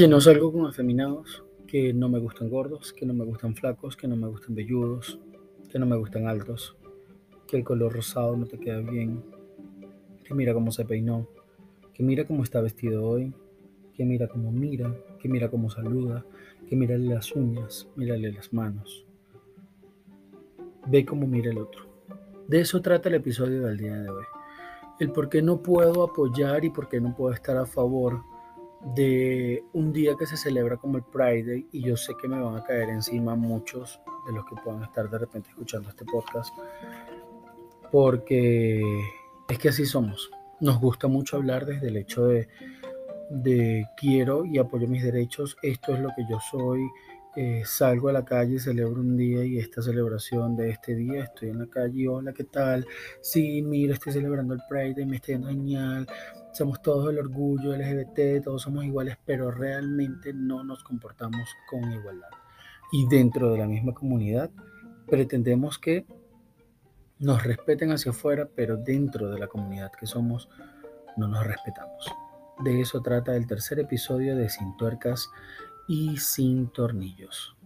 que no salgo con afeminados, que no me gustan gordos, que no me gustan flacos, que no me gustan velludos, que no me gustan altos, que el color rosado no te queda bien, que mira cómo se peinó, que mira cómo está vestido hoy, que mira cómo mira, que mira cómo saluda, que mírale las uñas, mírale las manos. Ve cómo mira el otro. De eso trata el episodio del día de hoy. El por qué no puedo apoyar y por qué no puedo estar a favor de un día que se celebra como el Pride y yo sé que me van a caer encima muchos de los que puedan estar de repente escuchando este podcast porque es que así somos. Nos gusta mucho hablar desde el hecho de, de quiero y apoyo mis derechos, esto es lo que yo soy, eh, salgo a la calle, celebro un día y esta celebración de este día, estoy en la calle, hola, ¿qué tal? Sí, mira, estoy celebrando el Pride me está yendo genial, somos todos el orgullo LGBT, todos somos iguales, pero realmente no nos comportamos con igualdad. Y dentro de la misma comunidad pretendemos que nos respeten hacia afuera, pero dentro de la comunidad que somos no nos respetamos. De eso trata el tercer episodio de Sin Tuercas y Sin Tornillos.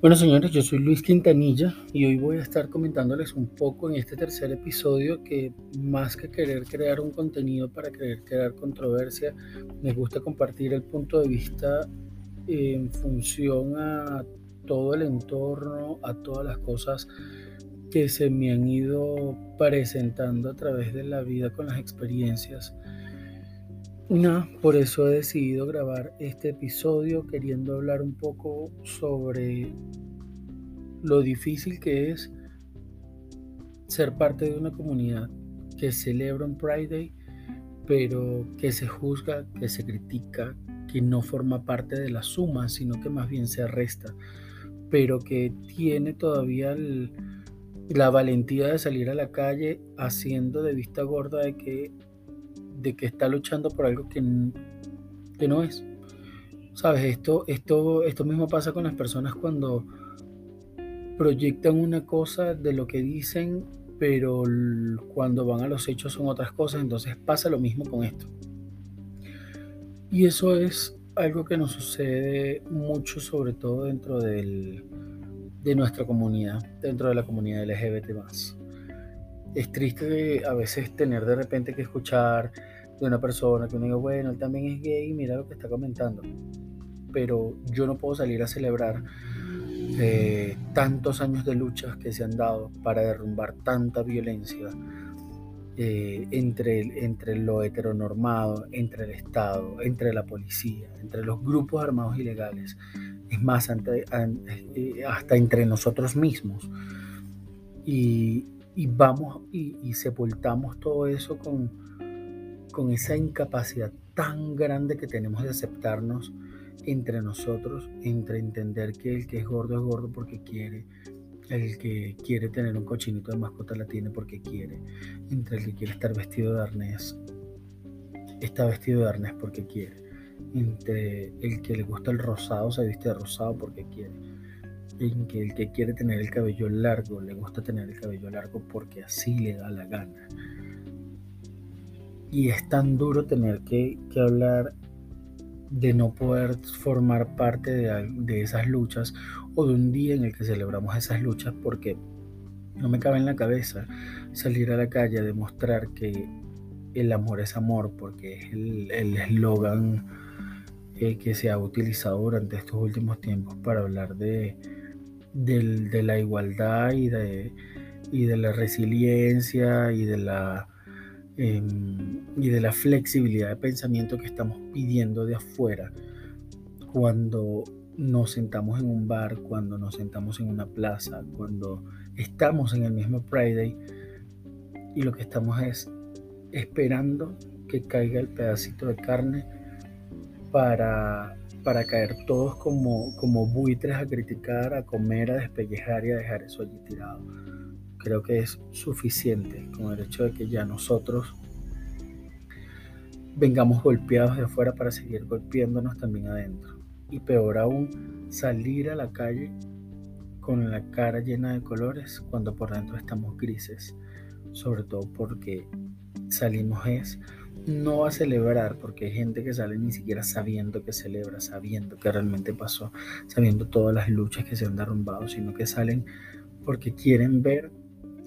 Bueno señores, yo soy Luis Quintanilla y hoy voy a estar comentándoles un poco en este tercer episodio que más que querer crear un contenido para querer crear controversia, me gusta compartir el punto de vista en función a todo el entorno, a todas las cosas que se me han ido presentando a través de la vida con las experiencias no, por eso he decidido grabar este episodio queriendo hablar un poco sobre lo difícil que es ser parte de una comunidad que celebra un Pride Day, pero que se juzga, que se critica, que no forma parte de la suma, sino que más bien se resta, pero que tiene todavía la valentía de salir a la calle haciendo de vista gorda de que de que está luchando por algo que, que no es. Sabes, esto, esto, esto mismo pasa con las personas cuando proyectan una cosa de lo que dicen, pero cuando van a los hechos son otras cosas, entonces pasa lo mismo con esto. Y eso es algo que nos sucede mucho, sobre todo dentro del, de nuestra comunidad, dentro de la comunidad LGBT es triste a veces tener de repente que escuchar de una persona que uno diga, bueno, él también es gay, mira lo que está comentando. Pero yo no puedo salir a celebrar eh, tantos años de luchas que se han dado para derrumbar tanta violencia eh, entre, entre lo heteronormado, entre el Estado, entre la policía, entre los grupos armados ilegales. Es más, eh, hasta entre nosotros mismos. Y, y vamos y, sepultamos todo eso con, con esa incapacidad tan grande que tenemos de aceptarnos entre nosotros, entre entender que el que es gordo es gordo porque quiere, el que quiere tener un cochinito de mascota la tiene porque quiere, entre el que quiere estar vestido de arnés, está vestido de arnés porque quiere, entre el que le gusta el rosado se viste de rosado porque quiere en que el que quiere tener el cabello largo le gusta tener el cabello largo porque así le da la gana. Y es tan duro tener que, hablar de no poder formar parte de, de, esas luchas o de un día en el que celebramos esas luchas porque no me cabe en la cabeza salir a la calle a demostrar que el amor es amor porque es el eslogan eh, que se ha utilizado durante estos últimos tiempos para hablar de, de la igualdad y de, y de la resiliencia y de la, em, y de la flexibilidad de pensamiento que estamos pidiendo de afuera cuando nos sentamos en un bar, cuando nos sentamos en una plaza, cuando estamos en el mismo Friday y lo que estamos es esperando que caiga el pedacito de carne para para caer todos como, como buitres a criticar, a comer, a despellejar y a dejar eso allí tirado. Creo que es suficiente con el hecho de que ya nosotros vengamos golpeados de afuera para seguir golpeándonos también adentro. Y peor aún, salir a la calle con la cara llena de colores cuando por dentro estamos grises, sobre todo porque salimos es no a celebrar, porque hay gente que sale ni siquiera sabiendo que celebra, sabiendo que realmente pasó, sabiendo todas las luchas que se han derrumbado, sino que salen porque quieren ver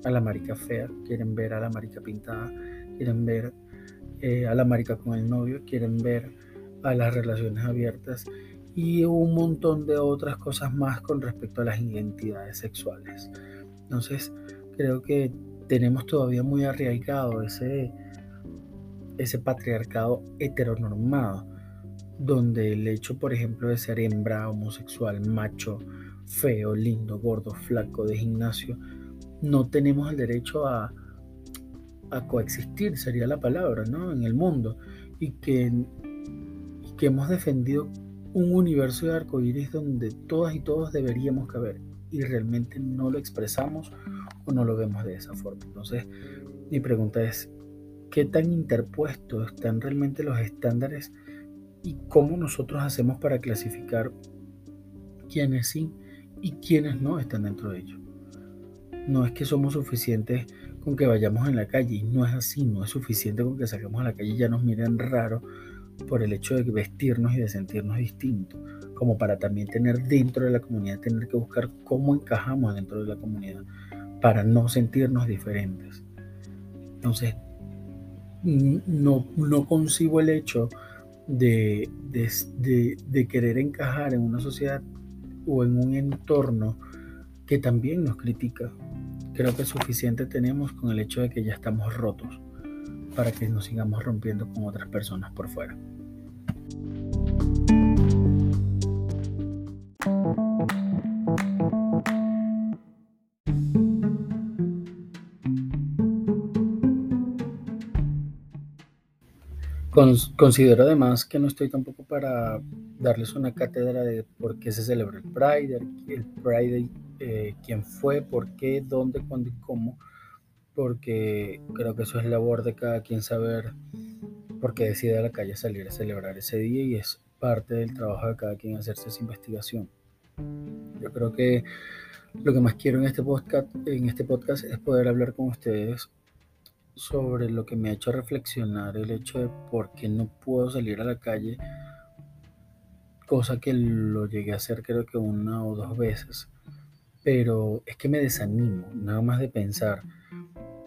a la marica fea, quieren ver a la marica pintada, quieren ver eh, a la marica con el novio, quieren ver a las relaciones abiertas y un montón de otras cosas más con respecto a las identidades sexuales. Entonces, creo que tenemos todavía muy arraigado ese, ese patriarcado heteronormado, donde el hecho, por ejemplo, de ser hembra, homosexual, macho, feo, lindo, gordo, flaco, de gimnasio, no tenemos el derecho a, coexistir, sería la palabra, ¿no? En el mundo. Y que, que hemos defendido un universo de arcoíris donde todas y todos deberíamos caber y realmente no lo expresamos o no lo vemos de esa forma. Entonces, mi pregunta es, ¿qué tan interpuestos están realmente los estándares y cómo nosotros hacemos para clasificar quiénes sí y quiénes no están dentro de ello? No es que somos suficientes con que vayamos en la calle y no es así, no es suficiente con que salgamos a la calle y ya nos miren raro por el hecho de vestirnos y de sentirnos distintos, como para también tener dentro de la comunidad, tener que buscar cómo encajamos dentro de la comunidad para no sentirnos diferentes. Entonces, no, no concibo el hecho de, de, de, querer encajar en una sociedad o en un entorno que también nos critica. Creo que suficiente tenemos con el hecho de que ya estamos rotos para que nos sigamos rompiendo con otras personas por fuera. Considero además que no estoy tampoco para darles una cátedra de por qué se celebra el Pride, el Pride, eh, quién fue, por qué, dónde, cuándo y cómo porque creo que eso es labor de cada quien saber por qué decide a la calle salir a celebrar ese día y es parte del trabajo de cada quien hacerse esa investigación. Yo creo que lo que más quiero en este podcast, en este podcast es poder hablar con ustedes sobre lo que me ha hecho reflexionar el hecho de por qué no puedo salir a la calle, cosa que lo llegué a hacer creo que una o dos veces, pero es que me desanimo, nada más de pensar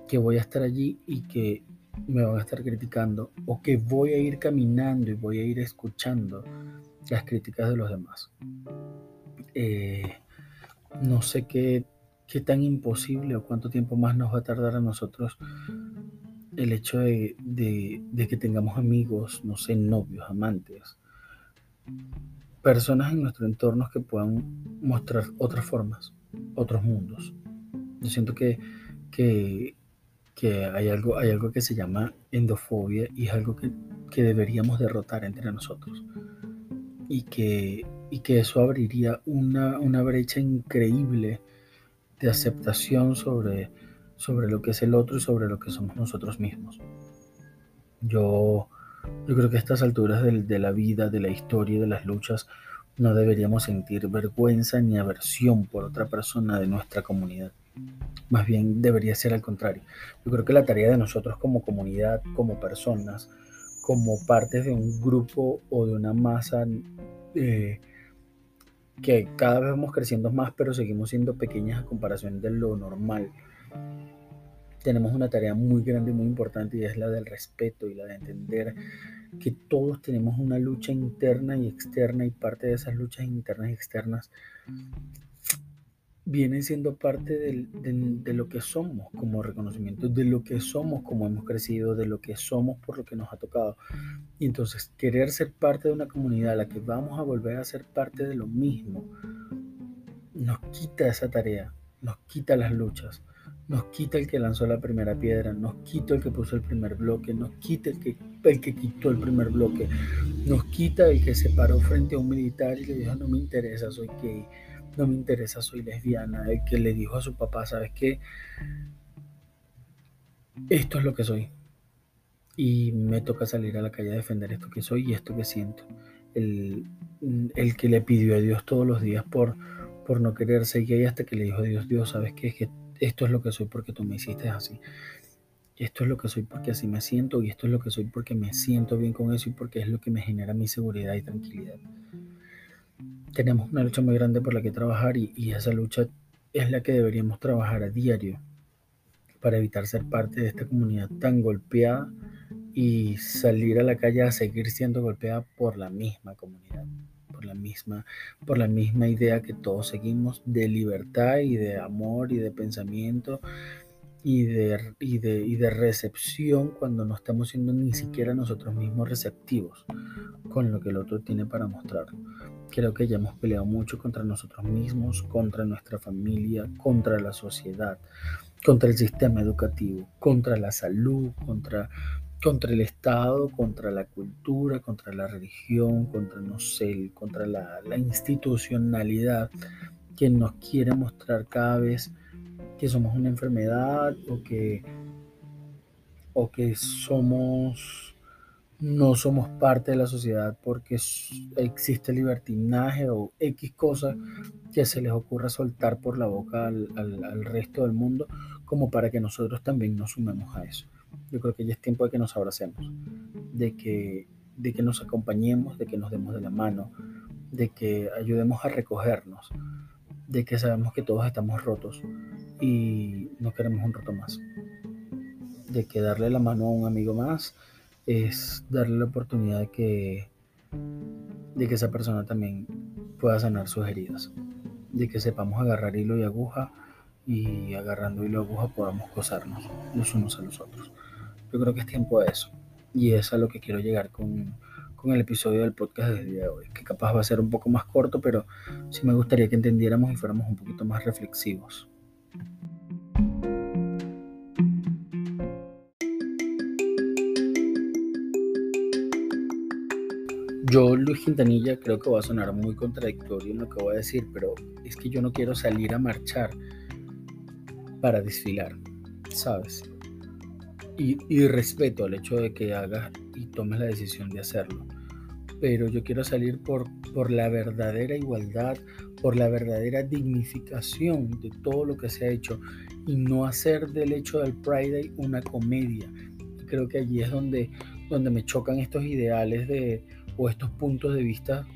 que voy a estar allí y que me van a estar criticando o que voy a ir caminando y voy a ir escuchando las críticas de los demás. Eh, no sé qué, qué tan imposible o cuánto tiempo más nos va a tardar a nosotros el hecho de, de, que tengamos amigos, no sé, novios, amantes, personas en nuestro entorno que puedan mostrar otras formas, otros mundos. Yo siento que, que que hay algo, hay algo que se llama endofobia y es algo que, deberíamos derrotar entre nosotros. Y que, y que eso abriría una, brecha increíble de aceptación sobre, sobre lo que es el otro y sobre lo que somos nosotros mismos. Yo, yo creo que a estas alturas de, de la vida, de la historia de las luchas, no deberíamos sentir vergüenza ni aversión por otra persona de nuestra comunidad. Más bien debería ser al contrario. Yo creo que la tarea de nosotros como comunidad, como personas, como partes de un grupo o de una masa eh, que cada vez vamos creciendo más, pero seguimos siendo pequeñas a comparación de lo normal. Tenemos una tarea muy grande y muy importante y es la del respeto y la de entender que todos tenemos una lucha interna y externa y parte de esas luchas internas y externas vienen siendo parte de, lo que somos como reconocimiento, de lo que somos como hemos crecido, de lo que somos por lo que nos ha tocado. Y entonces querer ser parte de una comunidad a la que vamos a volver a ser parte de lo mismo, nos quita esa tarea, nos quita las luchas, nos quita el que lanzó la primera piedra, nos quita el que puso el primer bloque, nos quita el que, el que quitó el primer bloque, nos quita el que se paró frente a un militar y le dijo no me interesa, soy gay no me interesa, soy lesbiana, el que le dijo a su papá, ¿sabes qué? Esto es lo que soy. Y me toca salir a la calle a defender esto que soy y esto que siento. El, el que le pidió a Dios todos los días por, por no querer ser gay hasta que le dijo a Dios, Dios, ¿sabes qué? Es que esto es lo que soy porque tú me hiciste así. Esto es lo que soy porque así me siento y esto es lo que soy porque me siento bien con eso y porque es lo que me genera mi seguridad y tranquilidad. Tenemos una lucha muy grande por la que trabajar y, y esa lucha es la que deberíamos trabajar a diario para evitar ser parte de esta comunidad tan golpeada y salir a la calle a seguir siendo golpeada por la misma comunidad por la misma, por la misma idea que todos seguimos de libertad y de amor y de pensamiento y de, y de, y de recepción cuando no estamos siendo ni siquiera nosotros mismos receptivos con lo que el otro tiene para mostrar. Creo que ya hemos peleado mucho contra nosotros mismos, contra nuestra familia, contra la sociedad, contra el sistema educativo, contra la salud, contra contra el Estado, contra la cultura, contra la religión, contra, no sé, contra la, institucionalidad que nos quiere mostrar cada vez que somos una enfermedad o que, o que somos no somos parte de la sociedad porque existe libertinaje o X cosas que se les ocurra soltar por la boca al, al resto del mundo como para que nosotros también nos sumemos a eso. Yo creo que ya es tiempo de que nos abracemos, de que, de que nos acompañemos, de que nos demos de la mano, de que ayudemos a recogernos, de que sabemos que todos estamos rotos y no queremos un roto más. De que darle la mano a un amigo más es darle la oportunidad de que, de que esa persona también pueda sanar sus heridas. De que sepamos agarrar hilo y aguja y agarrando hilo y aguja podamos gozarnos los unos a los otros. Yo creo que es tiempo de eso. Y es a lo que quiero llegar con, con el episodio del podcast del día de hoy, que capaz va a ser un poco más corto, pero sí me gustaría que entendiéramos y fuéramos un poquito más reflexivos. Yo, Luis Quintanilla, creo que va a sonar muy contradictorio en lo que voy a decir, pero es que yo no quiero salir a marchar para desfilar, ¿sabes? Y, respeto el hecho de que hagas y tomes la decisión de hacerlo. Pero yo quiero salir por, por la verdadera igualdad, por la verdadera dignificación de todo lo que se ha hecho y no hacer del hecho del Pride Day una comedia. Creo que allí es donde, donde me chocan estos ideales de, o estos puntos de vista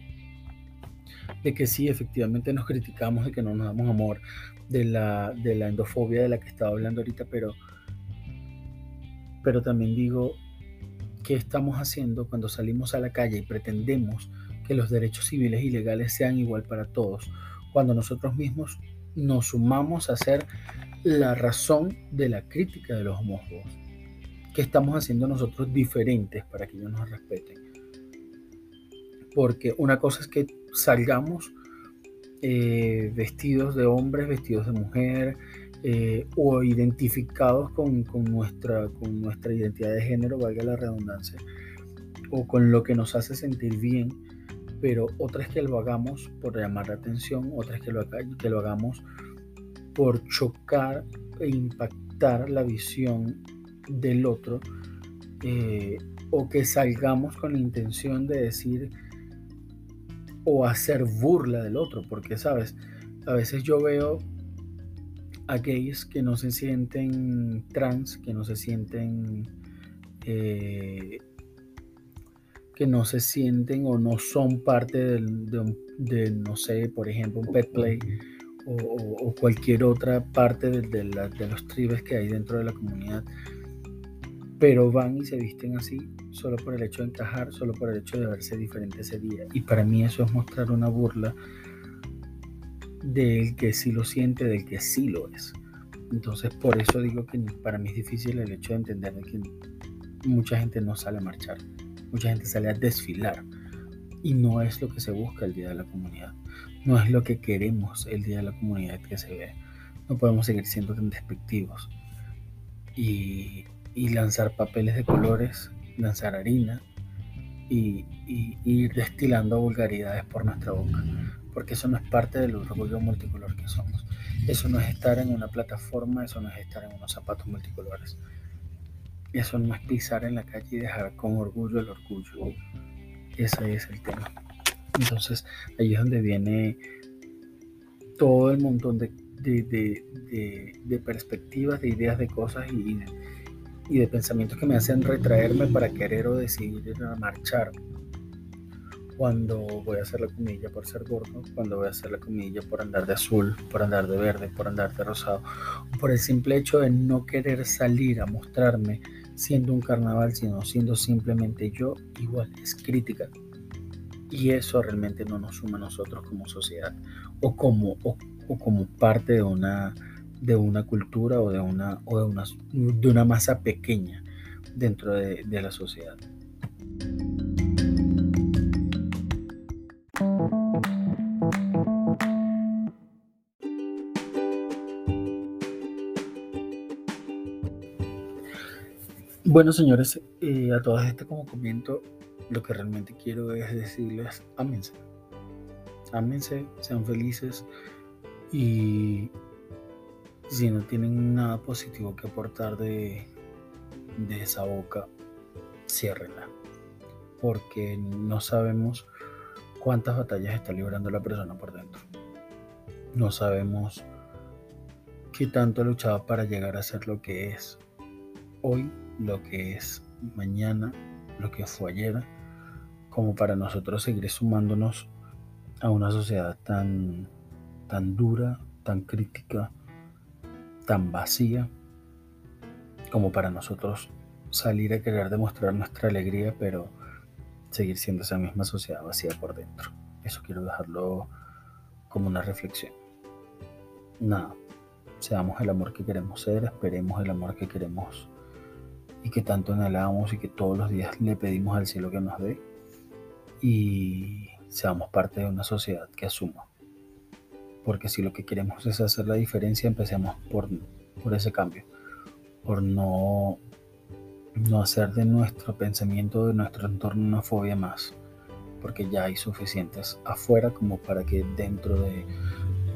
de que sí, efectivamente nos criticamos, de que no nos damos amor, de la, de la endofobia de la que estaba hablando ahorita, pero, pero también digo, ¿qué estamos haciendo cuando salimos a la calle y pretendemos que los derechos civiles y legales sean igual para todos? Cuando nosotros mismos nos sumamos a ser la razón de la crítica de los homófobos. ¿Qué estamos haciendo nosotros diferentes para que ellos nos respeten? Porque una cosa es que salgamos eh, vestidos de hombres, vestidos de mujer, eh, o identificados con, nuestra, con nuestra identidad de género, valga la redundancia, o con lo que nos hace sentir bien, pero otra es que lo hagamos por llamar la atención, otra es que lo, que lo hagamos por chocar e impactar la visión del otro, eh, o que salgamos con la intención de decir, o hacer burla del otro, porque sabes, a veces yo veo a gays que no se sienten trans, que no se sienten, eh, que no se sienten o no son parte de, no sé, por ejemplo, un pet play o, cualquier otra parte de, de los tribes que hay dentro de la comunidad pero van y se visten así solo por el hecho de encajar, solo por el hecho de verse diferente ese día. Y para mí eso es mostrar una burla del que sí lo siente, del que sí lo es. Entonces por eso digo que para mí es difícil el hecho de entender que mucha gente no sale a marchar, mucha gente sale a desfilar. Y no es lo que se busca el Día de la Comunidad, no es lo que queremos el Día de la Comunidad que se ve. No podemos seguir siendo tan despectivos. Y y lanzar papeles de colores, lanzar harina y, ir destilando vulgaridades por nuestra boca, porque eso no es parte del orgullo multicolor que somos. Eso no es estar en una plataforma, eso no es estar en unos zapatos multicolores. Eso no es pisar en la calle y dejar con orgullo el orgullo. Ese es el tema. Entonces, ahí es donde viene todo el montón de, perspectivas, de ideas, de cosas y, y de pensamientos que me hacen retraerme para querer o decidir marchar cuando voy a hacer la comilla por ser gordo, cuando voy a hacer la comilla por andar de azul, por andar de verde, por andar de rosado, por el simple hecho de no querer salir a mostrarme siendo un carnaval, sino siendo simplemente yo, igual es crítica. Y eso realmente no nos suma a nosotros como sociedad o como, o, como parte de una, de una cultura o, de una, o de, una, de una masa pequeña dentro de la sociedad. Bueno, señores, eh, a todas estas como comento, lo que realmente quiero es decirles, ámense. Ámense, sean felices y si no tienen nada positivo que aportar de, esa boca, ciérrenla. Porque no sabemos cuántas batallas está librando la persona por dentro. No sabemos qué tanto ha luchado para llegar a ser lo que es hoy lo que es mañana, lo que fue ayer, como para nosotros seguir sumándonos a una sociedad tan, tan dura, tan crítica, tan vacía, como para nosotros salir a querer demostrar nuestra alegría, pero seguir siendo esa misma sociedad vacía por dentro. Eso quiero dejarlo como una reflexión. Nada, seamos el amor que queremos ser, esperemos el amor que queremos y que tanto anhelamos y que todos los días le pedimos al cielo que nos dé y seamos parte de una sociedad que asuma. Porque si lo que queremos es hacer la diferencia, empecemos por, por ese cambio, por no, no hacer de nuestro pensamiento, de nuestro entorno una fobia más, porque ya hay suficientes afuera como para que dentro de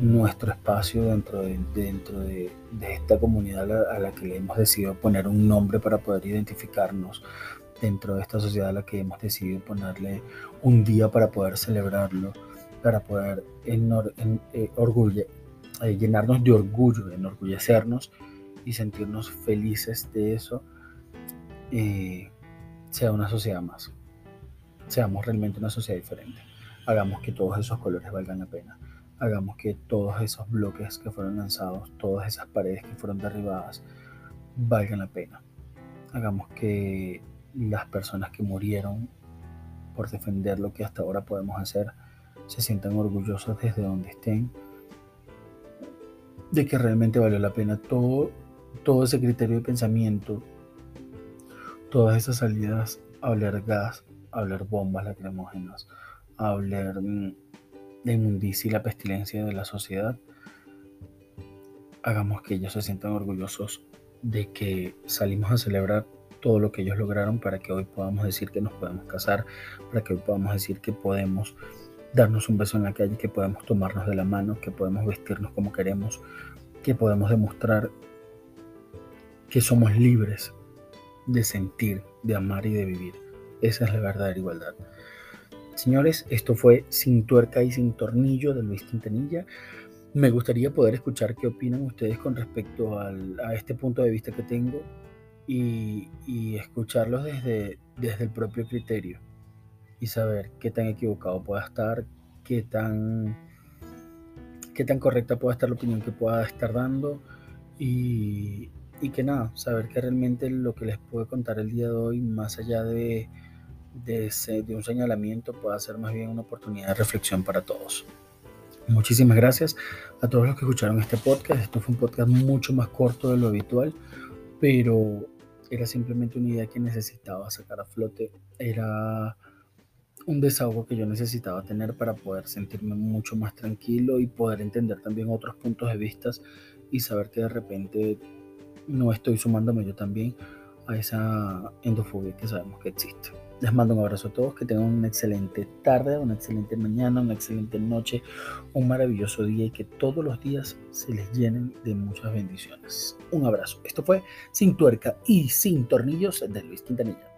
nuestro espacio dentro de, dentro de, esta comunidad a la, que hemos decidido poner un nombre para poder identificarnos, dentro de esta sociedad a la que hemos decidido ponerle un día para poder celebrarlo, para poder en, eh, eh, llenarnos de orgullo, enorgullecernos y sentirnos felices de eso, eh, sea una sociedad más. Seamos realmente una sociedad diferente. Hagamos que todos esos colores valgan la pena hagamos que todos esos bloques que fueron lanzados, todas esas paredes que fueron derribadas, valgan la pena. Hagamos que las personas que murieron por defender lo que hasta ahora podemos hacer se sientan orgullosos desde donde estén de que realmente valió la pena todo, todo ese criterio de pensamiento, todas esas salidas hablar gas, hablar bombas lacrimógenas, hablar mm, la inmundicia y la pestilencia de la sociedad, hagamos que ellos se sientan orgullosos de que salimos a celebrar todo lo que ellos lograron para que hoy podamos decir que nos podemos casar, para que hoy podamos decir que podemos darnos un beso en la calle, que podemos tomarnos de la mano, que podemos vestirnos como queremos, que podemos demostrar que somos libres de sentir, de amar y de vivir. Esa es la verdadera igualdad. Señores, esto fue Sin tuerca y sin tornillo de Luis Quintanilla. Me gustaría poder escuchar qué opinan ustedes con respecto a este punto de vista que tengo y, escucharlos desde, desde el propio criterio y saber qué tan equivocado pueda estar, qué tan, qué tan correcta pueda estar la opinión que pueda estar dando y, y que nada, saber que realmente lo que les puedo contar el día de hoy, más allá de un señalamiento pueda ser más bien una oportunidad de reflexión para todos. Muchísimas gracias a todos los que escucharon este podcast. Esto fue un podcast mucho más corto de lo habitual, pero era simplemente una idea que necesitaba sacar a flote. Era un desahogo que yo necesitaba tener para poder sentirme mucho más tranquilo y poder entender también otros puntos de vista y saber que de repente no estoy sumándome yo también a esa endofobia que sabemos que existe. Les mando un abrazo a todos, que tengan una excelente tarde, una excelente mañana, una excelente noche, un maravilloso día y que todos los días se les llenen de muchas bendiciones. Un abrazo. Esto fue Sin Tuerca y Sin Tornillos de Luis Quintanilla.